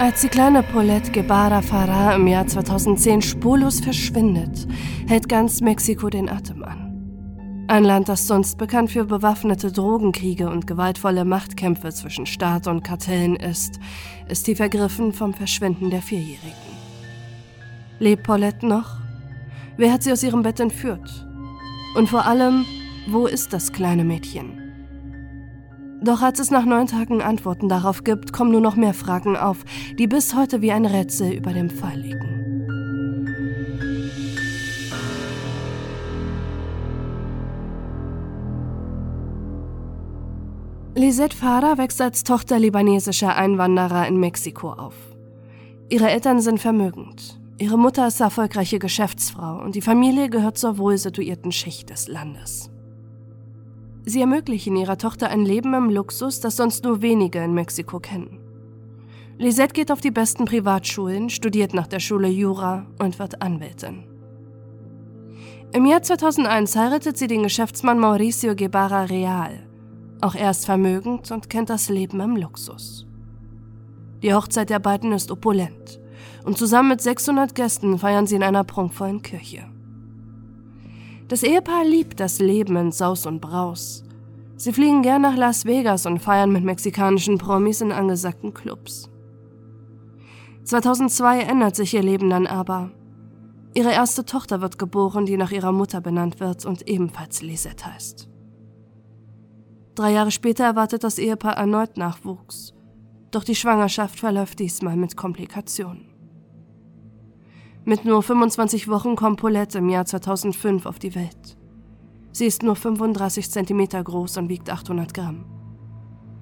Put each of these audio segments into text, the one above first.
Als die kleine Paulette Guevara Farah im Jahr 2010 spurlos verschwindet, hält ganz Mexiko den Atem an. Ein Land, das sonst bekannt für bewaffnete Drogenkriege und gewaltvolle Machtkämpfe zwischen Staat und Kartellen ist, ist tief ergriffen vom Verschwinden der Vierjährigen. Lebt Paulette noch? Wer hat sie aus ihrem Bett entführt? Und vor allem, wo ist das kleine Mädchen? Doch als es nach neun Tagen Antworten darauf gibt, kommen nur noch mehr Fragen auf, die bis heute wie ein Rätsel über dem Fall liegen. Lisette Farah wächst als Tochter libanesischer Einwanderer in Mexiko auf. Ihre Eltern sind vermögend. Ihre Mutter ist erfolgreiche Geschäftsfrau und die Familie gehört zur wohl situierten Schicht des Landes. Sie ermöglichen ihrer Tochter ein Leben im Luxus, das sonst nur wenige in Mexiko kennen. Lisette geht auf die besten Privatschulen, studiert nach der Schule Jura und wird Anwältin. Im Jahr 2001 heiratet sie den Geschäftsmann Mauricio Guevara Real. Auch er ist vermögend und kennt das Leben im Luxus. Die Hochzeit der beiden ist opulent und zusammen mit 600 Gästen feiern sie in einer prunkvollen Kirche. Das Ehepaar liebt das Leben in Saus und Braus. Sie fliegen gern nach Las Vegas und feiern mit mexikanischen Promis in angesagten Clubs. 2002 ändert sich ihr Leben dann aber. Ihre erste Tochter wird geboren, die nach ihrer Mutter benannt wird und ebenfalls Lisette heißt. Drei Jahre später erwartet das Ehepaar erneut Nachwuchs. Doch die Schwangerschaft verläuft diesmal mit Komplikationen. Mit nur 25 Wochen kommt Paulette im Jahr 2005 auf die Welt. Sie ist nur 35 cm groß und wiegt 800 Gramm.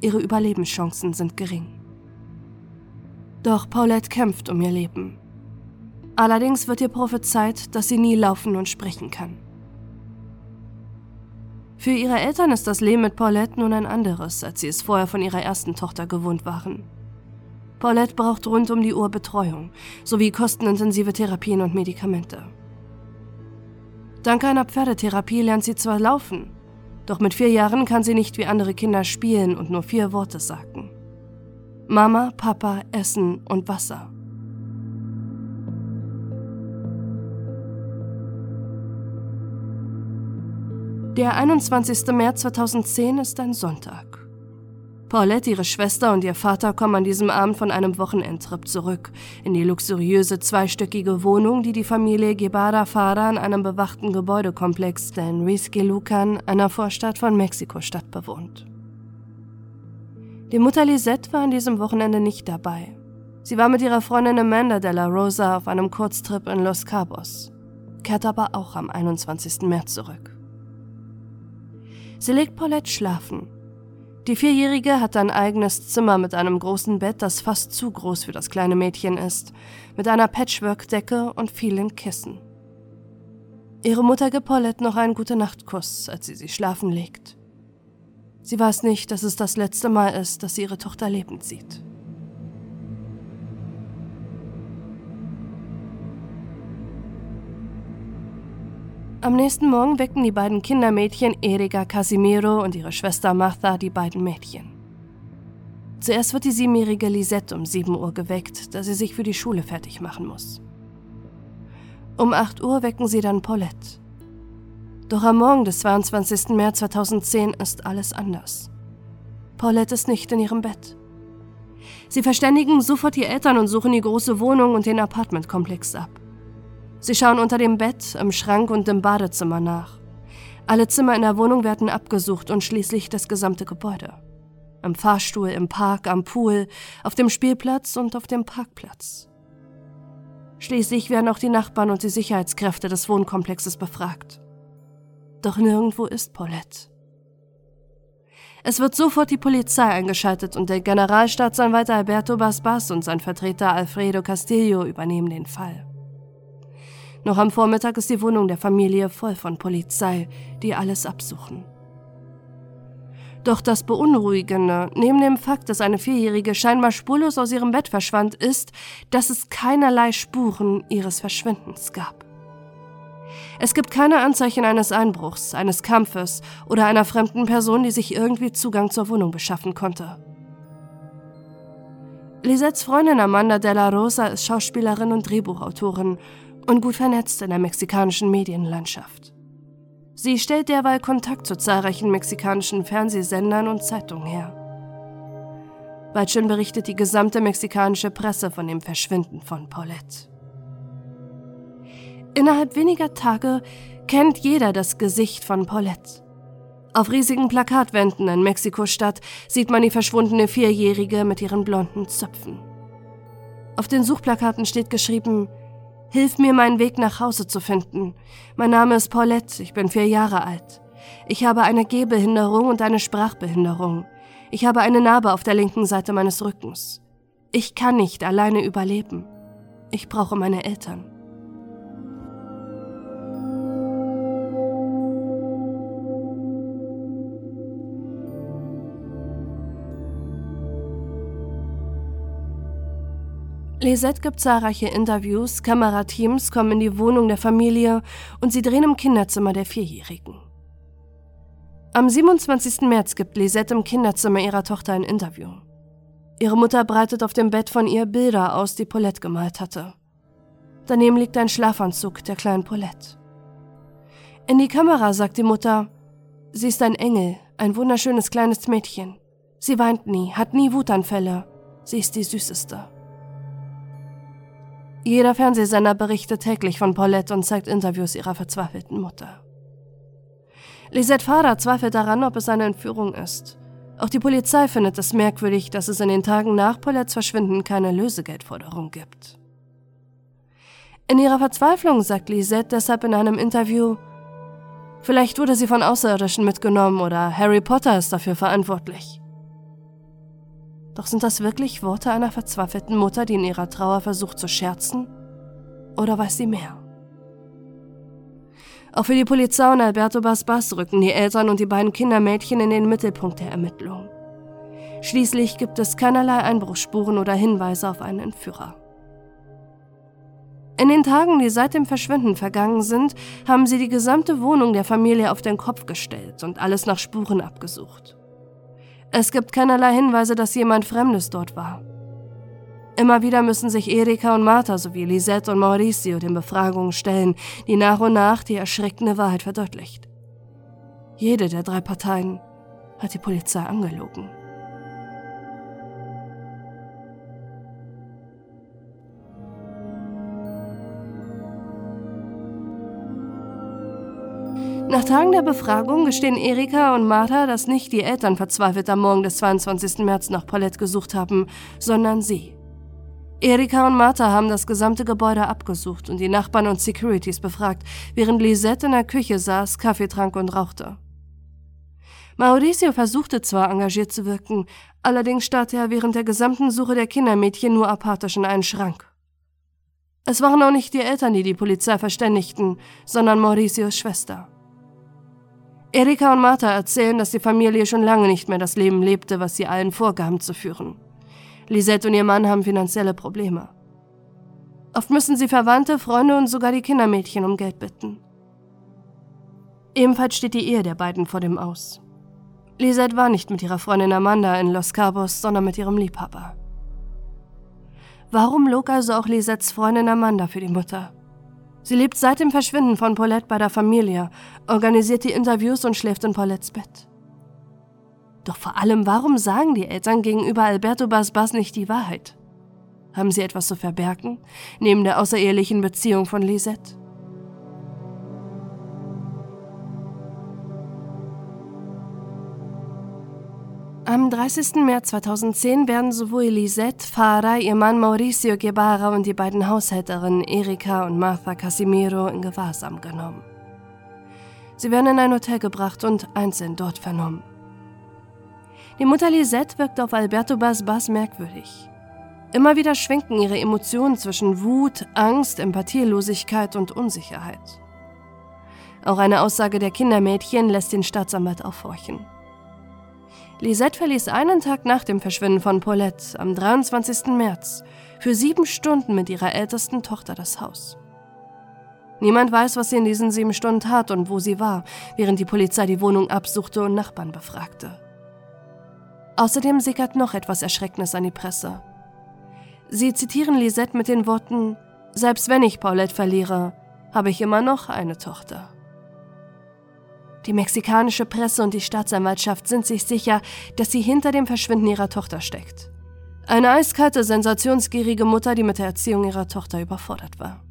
Ihre Überlebenschancen sind gering. Doch Paulette kämpft um ihr Leben. Allerdings wird ihr prophezeit, dass sie nie laufen und sprechen kann. Für ihre Eltern ist das Leben mit Paulette nun ein anderes, als sie es vorher von ihrer ersten Tochter gewohnt waren. Paulette braucht rund um die Uhr Betreuung sowie kostenintensive Therapien und Medikamente. Dank einer Pferdetherapie lernt sie zwar laufen, doch mit vier Jahren kann sie nicht wie andere Kinder spielen und nur vier Worte sagen. Mama, Papa, Essen und Wasser. Der 21. März 2010 ist ein Sonntag. Paulette, ihre Schwester und ihr Vater kommen an diesem Abend von einem Wochenendtrip zurück in die luxuriöse zweistöckige Wohnung, die die Familie Gebada Fara in einem bewachten Gebäudekomplex der Enrique Lucan, einer Vorstadt von Mexiko-Stadt, bewohnt. Die Mutter Lisette war an diesem Wochenende nicht dabei. Sie war mit ihrer Freundin Amanda de la Rosa auf einem Kurztrip in Los Cabos, kehrt aber auch am 21. März zurück. Sie legt Paulette schlafen die Vierjährige hat ein eigenes Zimmer mit einem großen Bett, das fast zu groß für das kleine Mädchen ist, mit einer Patchwork-Decke und vielen Kissen. Ihre Mutter gibt Paulette noch einen Gute-Nacht-Kuss, als sie sie schlafen legt. Sie weiß nicht, dass es das letzte Mal ist, dass sie ihre Tochter lebend sieht. Am nächsten Morgen wecken die beiden Kindermädchen Erika Casimiro und ihre Schwester Martha die beiden Mädchen. Zuerst wird die siebenjährige Lisette um 7 Uhr geweckt, da sie sich für die Schule fertig machen muss. Um 8 Uhr wecken sie dann Paulette. Doch am Morgen des 22. März 2010 ist alles anders. Paulette ist nicht in ihrem Bett. Sie verständigen sofort die Eltern und suchen die große Wohnung und den Apartmentkomplex ab. Sie schauen unter dem Bett, im Schrank und im Badezimmer nach. Alle Zimmer in der Wohnung werden abgesucht und schließlich das gesamte Gebäude. Im Fahrstuhl, im Park, am Pool, auf dem Spielplatz und auf dem Parkplatz. Schließlich werden auch die Nachbarn und die Sicherheitskräfte des Wohnkomplexes befragt. Doch nirgendwo ist Paulette. Es wird sofort die Polizei eingeschaltet und der Generalstaatsanwalt Alberto Basbas und sein Vertreter Alfredo Castillo übernehmen den Fall. Noch am Vormittag ist die Wohnung der Familie voll von Polizei, die alles absuchen. Doch das Beunruhigende, neben dem Fakt, dass eine Vierjährige scheinbar spurlos aus ihrem Bett verschwand, ist, dass es keinerlei Spuren ihres Verschwindens gab. Es gibt keine Anzeichen eines Einbruchs, eines Kampfes oder einer fremden Person, die sich irgendwie Zugang zur Wohnung beschaffen konnte. Lisettes Freundin Amanda Della Rosa ist Schauspielerin und Drehbuchautorin und gut vernetzt in der mexikanischen Medienlandschaft. Sie stellt derweil Kontakt zu zahlreichen mexikanischen Fernsehsendern und Zeitungen her. Bald schon berichtet die gesamte mexikanische Presse von dem Verschwinden von Paulette. Innerhalb weniger Tage kennt jeder das Gesicht von Paulette. Auf riesigen Plakatwänden in Mexiko-Stadt sieht man die verschwundene Vierjährige mit ihren blonden Zöpfen. Auf den Suchplakaten steht geschrieben, Hilf mir, meinen Weg nach Hause zu finden. Mein Name ist Paulette, ich bin vier Jahre alt. Ich habe eine Gehbehinderung und eine Sprachbehinderung. Ich habe eine Narbe auf der linken Seite meines Rückens. Ich kann nicht alleine überleben. Ich brauche meine Eltern. Lisette gibt zahlreiche Interviews, Kamerateams kommen in die Wohnung der Familie und sie drehen im Kinderzimmer der Vierjährigen. Am 27. März gibt Lisette im Kinderzimmer ihrer Tochter ein Interview. Ihre Mutter breitet auf dem Bett von ihr Bilder aus, die Paulette gemalt hatte. Daneben liegt ein Schlafanzug der kleinen Paulette. In die Kamera sagt die Mutter, sie ist ein Engel, ein wunderschönes kleines Mädchen. Sie weint nie, hat nie Wutanfälle. Sie ist die Süßeste. Jeder Fernsehsender berichtet täglich von Paulette und zeigt Interviews ihrer verzweifelten Mutter. Lisette Vater zweifelt daran, ob es eine Entführung ist. Auch die Polizei findet es merkwürdig, dass es in den Tagen nach Paulettes Verschwinden keine Lösegeldforderung gibt. In ihrer Verzweiflung sagt Lisette deshalb in einem Interview, vielleicht wurde sie von Außerirdischen mitgenommen oder Harry Potter ist dafür verantwortlich. Doch sind das wirklich Worte einer verzweifelten Mutter, die in ihrer Trauer versucht zu scherzen? Oder weiß sie mehr? Auch für die Polizei und Alberto Basbas rücken die Eltern und die beiden Kindermädchen in den Mittelpunkt der Ermittlungen. Schließlich gibt es keinerlei Einbruchsspuren oder Hinweise auf einen Entführer. In den Tagen, die seit dem Verschwinden vergangen sind, haben sie die gesamte Wohnung der Familie auf den Kopf gestellt und alles nach Spuren abgesucht. Es gibt keinerlei Hinweise, dass jemand Fremdes dort war. Immer wieder müssen sich Erika und Martha sowie Lisette und Mauricio den Befragungen stellen, die nach und nach die erschreckende Wahrheit verdeutlicht. Jede der drei Parteien hat die Polizei angelogen. Nach Tagen der Befragung gestehen Erika und Martha, dass nicht die Eltern verzweifelt am Morgen des 22. März nach Paulette gesucht haben, sondern sie. Erika und Martha haben das gesamte Gebäude abgesucht und die Nachbarn und Securities befragt, während Lisette in der Küche saß, Kaffee trank und rauchte. Mauricio versuchte zwar engagiert zu wirken, allerdings starrte er während der gesamten Suche der Kindermädchen nur apathisch in einen Schrank. Es waren auch nicht die Eltern, die die Polizei verständigten, sondern Mauricios Schwester. Erika und Martha erzählen, dass die Familie schon lange nicht mehr das Leben lebte, was sie allen vorgaben zu führen. Lisette und ihr Mann haben finanzielle Probleme. Oft müssen sie Verwandte, Freunde und sogar die Kindermädchen um Geld bitten. Ebenfalls steht die Ehe der beiden vor dem Aus. Lisette war nicht mit ihrer Freundin Amanda in Los Cabos, sondern mit ihrem Liebhaber. Warum log also auch Lisettes Freundin Amanda für die Mutter? Sie lebt seit dem Verschwinden von Paulette bei der Familie, organisiert die Interviews und schläft in Paulettes Bett. Doch vor allem, warum sagen die Eltern gegenüber Alberto Basbas nicht die Wahrheit? Haben sie etwas zu verbergen, neben der außerehelichen Beziehung von Lisette? 30. März 2010 werden sowohl Lisette, Farah, ihr Mann Mauricio Guevara und die beiden Haushälterinnen Erika und Martha Casimiro in Gewahrsam genommen. Sie werden in ein Hotel gebracht und einzeln dort vernommen. Die Mutter Lisette wirkt auf Alberto Basbas merkwürdig. Immer wieder schwenken ihre Emotionen zwischen Wut, Angst, Empathielosigkeit und Unsicherheit. Auch eine Aussage der Kindermädchen lässt den Staatsanwalt aufhorchen. Lisette verließ einen Tag nach dem Verschwinden von Paulette am 23. März für sieben Stunden mit ihrer ältesten Tochter das Haus. Niemand weiß, was sie in diesen sieben Stunden tat und wo sie war, während die Polizei die Wohnung absuchte und Nachbarn befragte. Außerdem sickert noch etwas Erschrecknis an die Presse. Sie zitieren Lisette mit den Worten: Selbst wenn ich Paulette verliere, habe ich immer noch eine Tochter. Die mexikanische Presse und die Staatsanwaltschaft sind sich sicher, dass sie hinter dem Verschwinden ihrer Tochter steckt. Eine eiskalte, sensationsgierige Mutter, die mit der Erziehung ihrer Tochter überfordert war.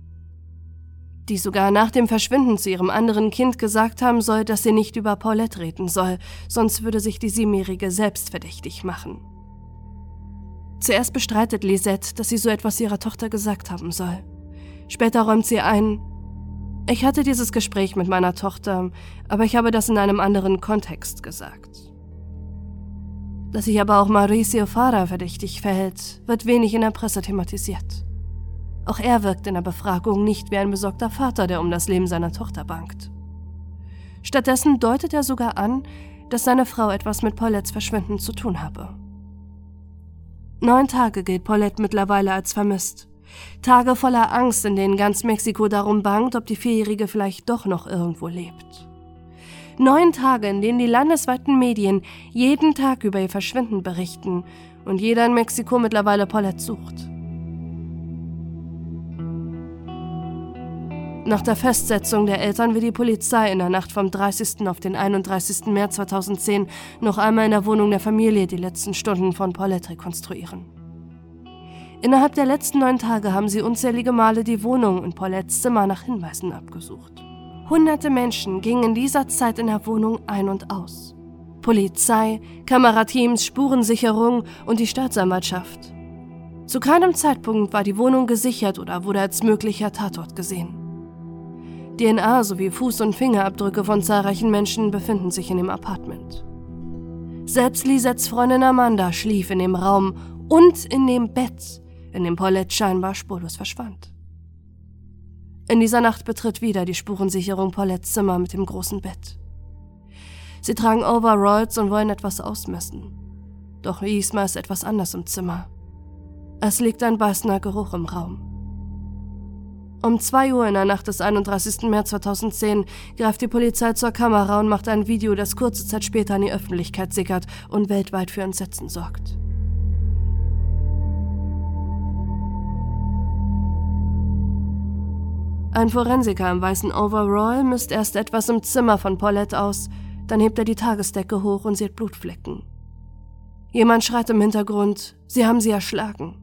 Die sogar nach dem Verschwinden zu ihrem anderen Kind gesagt haben soll, dass sie nicht über Paulette reden soll, sonst würde sich die Siebenjährige selbst verdächtig machen. Zuerst bestreitet Lisette, dass sie so etwas ihrer Tochter gesagt haben soll. Später räumt sie ein, ich hatte dieses Gespräch mit meiner Tochter, aber ich habe das in einem anderen Kontext gesagt. Dass sich aber auch Mauricio Fara verdächtig verhält, wird wenig in der Presse thematisiert. Auch er wirkt in der Befragung nicht wie ein besorgter Vater, der um das Leben seiner Tochter bangt. Stattdessen deutet er sogar an, dass seine Frau etwas mit Paulettes Verschwinden zu tun habe. Neun Tage gilt Paulette mittlerweile als vermisst. Tage voller Angst, in denen ganz Mexiko darum bangt, ob die Vierjährige vielleicht doch noch irgendwo lebt. Neun Tage, in denen die landesweiten Medien jeden Tag über ihr Verschwinden berichten und jeder in Mexiko mittlerweile Paulette sucht. Nach der Festsetzung der Eltern will die Polizei in der Nacht vom 30. auf den 31. März 2010 noch einmal in der Wohnung der Familie die letzten Stunden von Paulette rekonstruieren. Innerhalb der letzten neun Tage haben sie unzählige Male die Wohnung und Paulettes Zimmer nach Hinweisen abgesucht. Hunderte Menschen gingen in dieser Zeit in der Wohnung ein und aus. Polizei, Kamerateams, Spurensicherung und die Staatsanwaltschaft. Zu keinem Zeitpunkt war die Wohnung gesichert oder wurde als möglicher Tatort gesehen. DNA sowie Fuß- und Fingerabdrücke von zahlreichen Menschen befinden sich in dem Apartment. Selbst Lisettes Freundin Amanda schlief in dem Raum und in dem Bett, in dem Paulette scheinbar spurlos verschwand. In dieser Nacht betritt wieder die Spurensicherung Paulettes Zimmer mit dem großen Bett. Sie tragen Overalls und wollen etwas ausmessen. Doch diesmal ist etwas anders im Zimmer. Es liegt ein beißender Geruch im Raum. Um 2 Uhr in der Nacht des 31. März 2010 greift die Polizei zur Kamera und macht ein Video, das kurze Zeit später in die Öffentlichkeit sickert und weltweit für Entsetzen sorgt. Ein Forensiker im weißen Overall misst erst etwas im Zimmer von Paulette aus, dann hebt er die Tagesdecke hoch und sieht Blutflecken. Jemand schreit im Hintergrund, sie haben sie erschlagen.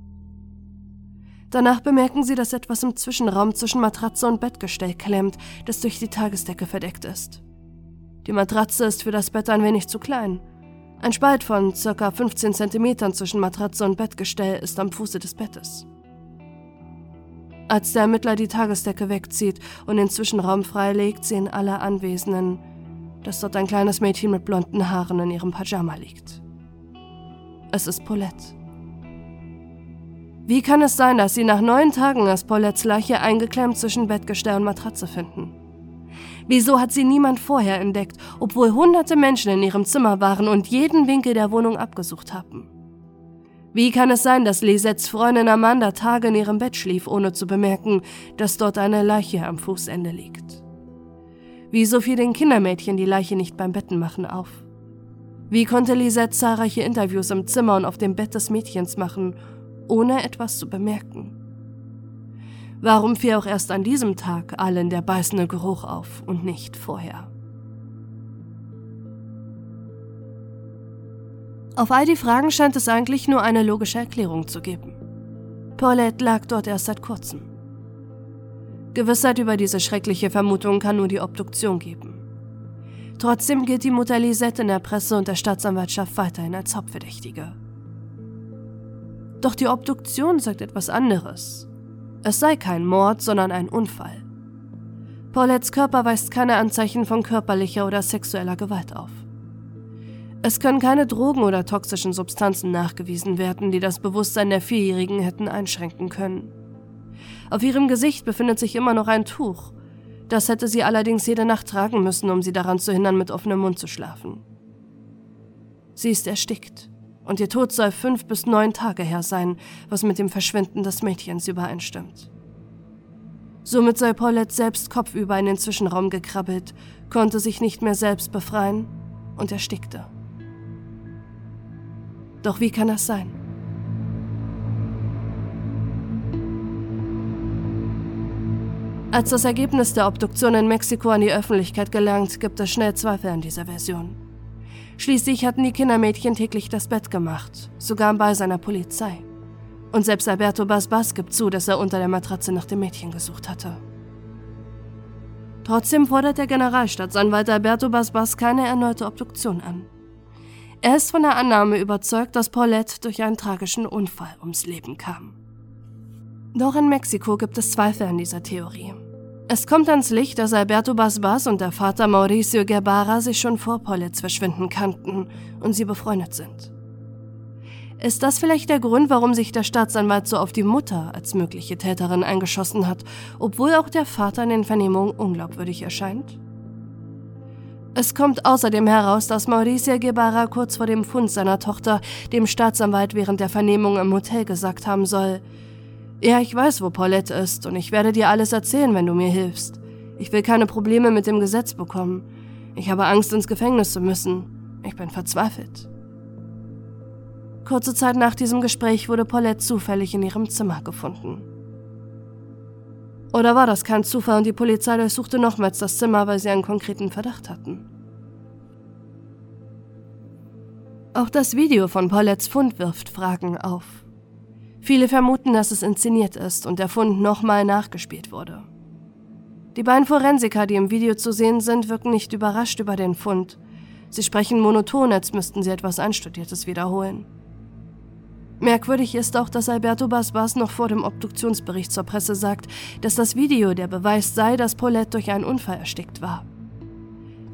Danach bemerken sie, dass etwas im Zwischenraum zwischen Matratze und Bettgestell klemmt, das durch die Tagesdecke verdeckt ist. Die Matratze ist für das Bett ein wenig zu klein. Ein Spalt von ca. 15 cm zwischen Matratze und Bettgestell ist am Fuße des Bettes. Als der Ermittler die Tagesdecke wegzieht und den Zwischenraum freilegt, sehen alle Anwesenden, dass dort ein kleines Mädchen mit blonden Haaren in ihrem Pyjama liegt. Es ist Paulette. Wie kann es sein, dass sie nach neun Tagen das Paulettes Leiche eingeklemmt zwischen Bettgestell und Matratze finden? Wieso hat sie niemand vorher entdeckt, obwohl hunderte Menschen in ihrem Zimmer waren und jeden Winkel der Wohnung abgesucht haben? Wie kann es sein, dass Lisettes Freundin Amanda Tage in ihrem Bett schlief, ohne zu bemerken, dass dort eine Leiche am Fußende liegt? Wieso fiel den Kindermädchen die Leiche nicht beim Bettenmachen auf? Wie konnte Lisette zahlreiche Interviews im Zimmer und auf dem Bett des Mädchens machen, ohne etwas zu bemerken. Warum fiel auch erst an diesem Tag allen der beißende Geruch auf und nicht vorher? Auf all die Fragen scheint es eigentlich nur eine logische Erklärung zu geben. Paulette lag dort erst seit kurzem. Gewissheit über diese schreckliche Vermutung kann nur die Obduktion geben. Trotzdem gilt die Mutter Lisette in der Presse und der Staatsanwaltschaft weiterhin als Hauptverdächtige. Doch die Obduktion sagt etwas anderes. Es sei kein Mord, sondern ein Unfall. Paulettes Körper weist keine Anzeichen von körperlicher oder sexueller Gewalt auf. Es können keine Drogen oder toxischen Substanzen nachgewiesen werden, die das Bewusstsein der Vierjährigen hätten einschränken können. Auf ihrem Gesicht befindet sich immer noch ein Tuch. Das hätte sie allerdings jede Nacht tragen müssen, um sie daran zu hindern, mit offenem Mund zu schlafen. Sie ist erstickt und ihr Tod soll fünf bis neun Tage her sein, was mit dem Verschwinden des Mädchens übereinstimmt. Somit soll Paulette selbst kopfüber in den Zwischenraum gekrabbelt, konnte sich nicht mehr selbst befreien und erstickte. Doch wie kann das sein? Als das Ergebnis der Obduktion in Mexiko an die Öffentlichkeit gelangt, gibt es schnell Zweifel an dieser Version. Schließlich hatten die Kindermädchen täglich das Bett gemacht, sogar im Beisein der Polizei. Und selbst Alberto Basbas gibt zu, dass er unter der Matratze nach dem Mädchen gesucht hatte. Trotzdem fordert der Generalstaatsanwalt Alberto Basbas keine erneute Obduktion an. Er ist von der Annahme überzeugt, dass Paulette durch einen tragischen Unfall ums Leben kam. Doch in Mexiko gibt es Zweifel an dieser Theorie. Es kommt ans Licht, dass Alberto Basbas und der Vater Mauricio Guevara sich schon vor Paulettes Verschwinden kannten und sie befreundet sind. Ist das vielleicht der Grund, warum sich der Staatsanwalt so auf die Mutter als mögliche Täterin eingeschossen hat, obwohl auch der Vater in den Vernehmungen unglaubwürdig erscheint? Es kommt außerdem heraus, dass Mauricio Guevara kurz vor dem Fund seiner Tochter dem Staatsanwalt während der Vernehmung im Hotel gesagt haben soll, ja, ich weiß, wo Paulette ist und ich werde dir alles erzählen, wenn du mir hilfst. Ich will keine Probleme mit dem Gesetz bekommen. Ich habe Angst, ins Gefängnis zu müssen. Ich bin verzweifelt. Kurze Zeit nach diesem Gespräch wurde Paulette zufällig in ihrem Zimmer gefunden. Oder war das kein Zufall und die Polizei durchsuchte nochmals das Zimmer, weil sie einen konkreten Verdacht hatten? Auch das Video von Paulettes Fund wirft Fragen auf. Viele vermuten, dass es inszeniert ist und der Fund nochmal nachgespielt wurde. Die beiden Forensiker, die im Video zu sehen sind, wirken nicht überrascht über den Fund. Sie sprechen monoton, als müssten sie etwas Einstudiertes wiederholen. Merkwürdig ist auch, dass Alberto Basbas noch vor dem Obduktionsbericht zur Presse sagt, dass das Video der Beweis sei, dass Paulette durch einen Unfall erstickt war.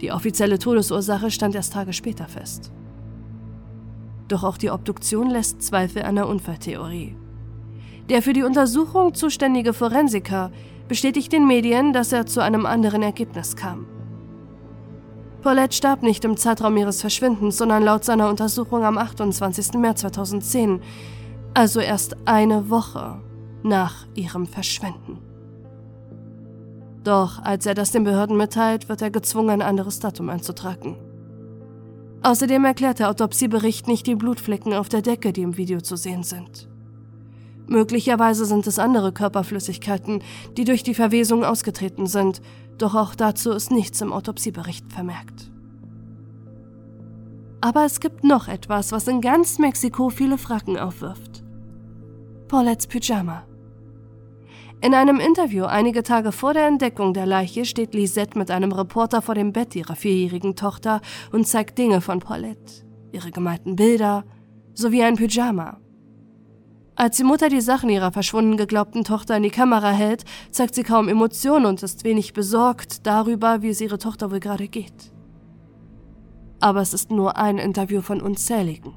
Die offizielle Todesursache stand erst Tage später fest. Doch auch die Obduktion lässt Zweifel an der Unfalltheorie. Der für die Untersuchung zuständige Forensiker bestätigt den Medien, dass er zu einem anderen Ergebnis kam. Paulette starb nicht im Zeitraum ihres Verschwindens, sondern laut seiner Untersuchung am 28. März 2010, also erst eine Woche nach ihrem Verschwinden. Doch als er das den Behörden mitteilt, wird er gezwungen, ein anderes Datum einzutragen. Außerdem erklärt der Autopsiebericht nicht die Blutflecken auf der Decke, die im Video zu sehen sind. Möglicherweise sind es andere Körperflüssigkeiten, die durch die Verwesung ausgetreten sind, doch auch dazu ist nichts im Autopsiebericht vermerkt. Aber es gibt noch etwas, was in ganz Mexiko viele Fragen aufwirft. Paulettes Pyjama. In einem Interview einige Tage vor der Entdeckung der Leiche steht Lisette mit einem Reporter vor dem Bett ihrer vierjährigen Tochter und zeigt Dinge von Paulette, ihre gemalten Bilder sowie ein Pyjama. Als die Mutter die Sachen ihrer verschwunden geglaubten Tochter in die Kamera hält, zeigt sie kaum Emotionen und ist wenig besorgt darüber, wie es ihre Tochter wohl gerade geht. Aber es ist nur ein Interview von unzähligen,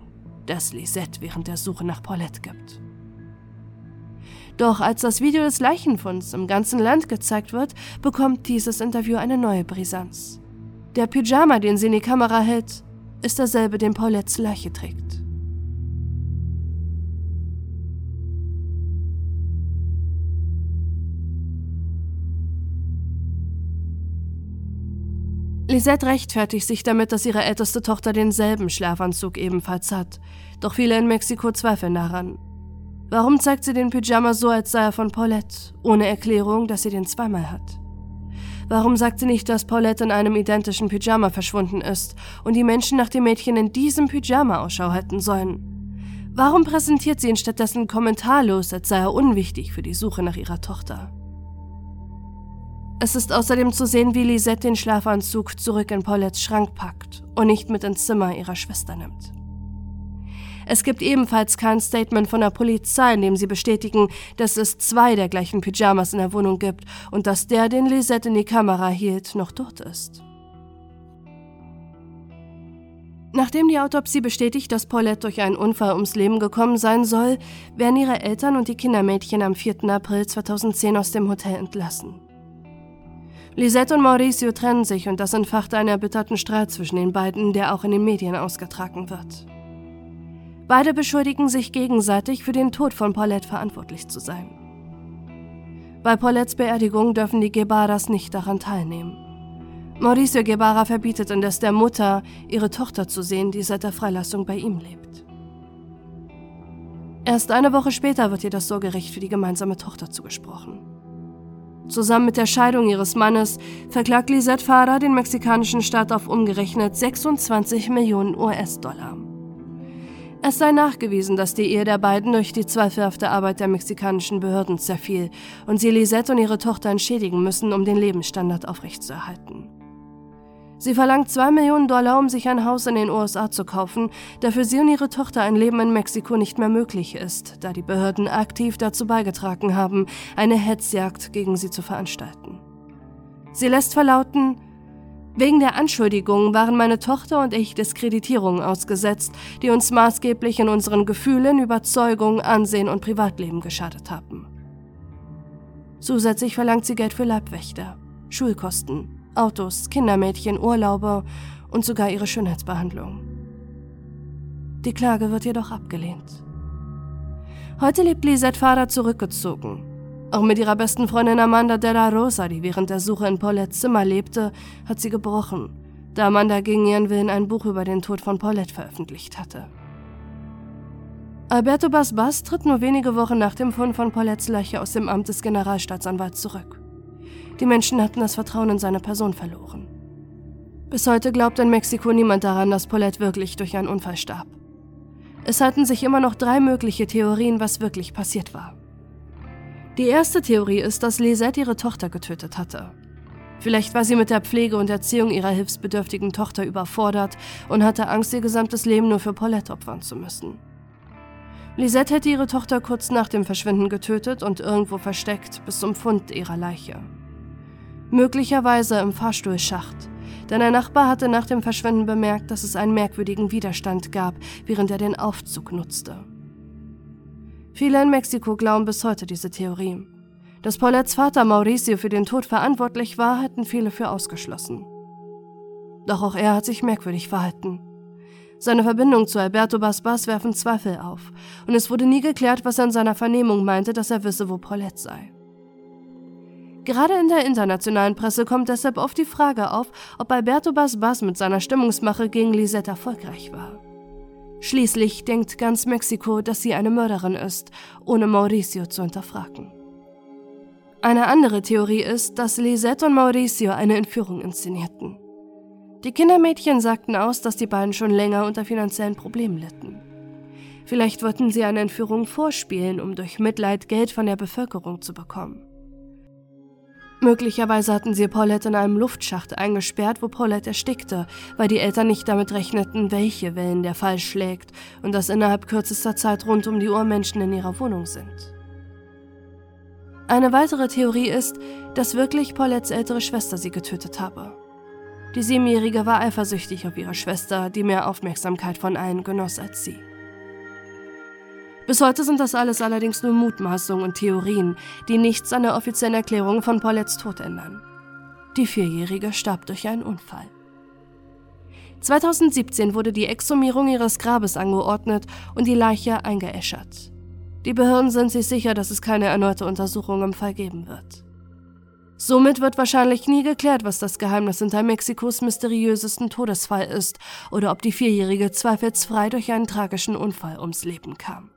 das Lisette während der Suche nach Paulette gibt. Doch als das Video des Leichenfunds im ganzen Land gezeigt wird, bekommt dieses Interview eine neue Brisanz. Der Pyjama, den sie in die Kamera hält, ist derselbe, den Paulettes Leiche trägt. Lisette rechtfertigt sich damit, dass ihre älteste Tochter denselben Schlafanzug ebenfalls hat. Doch viele in Mexiko zweifeln daran. Warum zeigt sie den Pyjama so, als sei er von Paulette, ohne Erklärung, dass sie den zweimal hat? Warum sagt sie nicht, dass Paulette in einem identischen Pyjama verschwunden ist und die Menschen nach dem Mädchen in diesem Pyjama Ausschau halten sollen? Warum präsentiert sie ihn stattdessen kommentarlos, als sei er unwichtig für die Suche nach ihrer Tochter? Es ist außerdem zu sehen, wie Lisette den Schlafanzug zurück in Paulettes Schrank packt und nicht mit ins Zimmer ihrer Schwester nimmt. Es gibt ebenfalls kein Statement von der Polizei, in dem sie bestätigen, dass es zwei der gleichen Pyjamas in der Wohnung gibt und dass der, den Lisette in die Kamera hielt, noch dort ist. Nachdem die Autopsie bestätigt, dass Paulette durch einen Unfall ums Leben gekommen sein soll, werden ihre Eltern und die Kindermädchen am 4. April 2010 aus dem Hotel entlassen. Lisette und Mauricio trennen sich und das entfacht einen erbitterten Streit zwischen den beiden, der auch in den Medien ausgetragen wird. Beide beschuldigen sich gegenseitig für den Tod von Paulette verantwortlich zu sein. Bei Paulettes Beerdigung dürfen die Guebaras nicht daran teilnehmen. Mauricio Guevara verbietet indes der Mutter, ihre Tochter zu sehen, die seit der Freilassung bei ihm lebt. Erst eine Woche später wird ihr das Sorgerecht für die gemeinsame Tochter zugesprochen. Zusammen mit der Scheidung ihres Mannes verklagt Lisette Farah den mexikanischen Staat auf umgerechnet 26 Millionen US-Dollar. Es sei nachgewiesen, dass die Ehe der beiden durch die zweifelhafte Arbeit der mexikanischen Behörden zerfiel und sie Lisette und ihre Tochter entschädigen müssen, um den Lebensstandard aufrechtzuerhalten. Sie verlangt 2 Millionen Dollar, um sich ein Haus in den USA zu kaufen, da für sie und ihre Tochter ein Leben in Mexiko nicht mehr möglich ist, da die Behörden aktiv dazu beigetragen haben, eine Hetzjagd gegen sie zu veranstalten. Sie lässt verlauten, Wegen der Anschuldigungen waren meine Tochter und ich Diskreditierungen ausgesetzt, die uns maßgeblich in unseren Gefühlen, Überzeugungen, Ansehen und Privatleben geschadet haben. Zusätzlich verlangt sie Geld für Leibwächter, Schulkosten, Autos, Kindermädchen, Urlaube und sogar ihre Schönheitsbehandlung. Die Klage wird jedoch abgelehnt. Heute lebt Lisette Vater zurückgezogen auch mit ihrer besten Freundin Amanda Della Rosa, die während der Suche in Paulettes Zimmer lebte, hat sie gebrochen, da Amanda gegen ihren Willen ein Buch über den Tod von Paulette veröffentlicht hatte. Alberto Basbas tritt nur wenige Wochen nach dem Fund von Paulettes Leiche aus dem Amt des Generalstaatsanwalts zurück. Die Menschen hatten das Vertrauen in seine Person verloren. Bis heute glaubt in Mexiko niemand daran, dass Paulette wirklich durch einen Unfall starb. Es halten sich immer noch drei mögliche Theorien, was wirklich passiert war. Die erste Theorie ist, dass Lisette ihre Tochter getötet hatte. Vielleicht war sie mit der Pflege und Erziehung ihrer hilfsbedürftigen Tochter überfordert und hatte Angst, ihr gesamtes Leben nur für Paulette opfern zu müssen. Lisette hätte ihre Tochter kurz nach dem Verschwinden getötet und irgendwo versteckt bis zum Fund ihrer Leiche. Möglicherweise im Fahrstuhlschacht, denn ein Nachbar hatte nach dem Verschwinden bemerkt, dass es einen merkwürdigen Widerstand gab, während er den Aufzug nutzte. Viele in Mexiko glauben bis heute diese Theorie. Dass Paulettes Vater Mauricio für den Tod verantwortlich war, hätten viele für ausgeschlossen. Doch auch er hat sich merkwürdig verhalten. Seine Verbindung zu Alberto Basbas werfen Zweifel auf, und es wurde nie geklärt, was er in seiner Vernehmung meinte, dass er wisse, wo Paulette sei. Gerade in der internationalen Presse kommt deshalb oft die Frage auf, ob Alberto Basbas mit seiner Stimmungsmache gegen Lisette erfolgreich war. Schließlich denkt ganz Mexiko, dass sie eine Mörderin ist, ohne Mauricio zu hinterfragen. Eine andere Theorie ist, dass Lisette und Mauricio eine Entführung inszenierten. Die Kindermädchen sagten aus, dass die beiden schon länger unter finanziellen Problemen litten. Vielleicht wollten sie eine Entführung vorspielen, um durch Mitleid Geld von der Bevölkerung zu bekommen. Möglicherweise hatten sie Paulette in einem Luftschacht eingesperrt, wo Paulette erstickte, weil die Eltern nicht damit rechneten, welche Wellen der Fall schlägt und dass innerhalb kürzester Zeit rund um die Uhr Menschen in ihrer Wohnung sind. Eine weitere Theorie ist, dass wirklich Paulettes ältere Schwester sie getötet habe. Die Siebenjährige war eifersüchtig auf ihre Schwester, die mehr Aufmerksamkeit von allen genoss als sie. Bis heute sind das alles allerdings nur Mutmaßungen und Theorien, die nichts an der offiziellen Erklärung von Paulettes Tod ändern. Die Vierjährige starb durch einen Unfall. 2017 wurde die Exhumierung ihres Grabes angeordnet und die Leiche eingeäschert. Die Behörden sind sich sicher, dass es keine erneute Untersuchung im Fall geben wird. Somit wird wahrscheinlich nie geklärt, was das Geheimnis hinter Mexikos mysteriösesten Todesfall ist oder ob die Vierjährige zweifelsfrei durch einen tragischen Unfall ums Leben kam.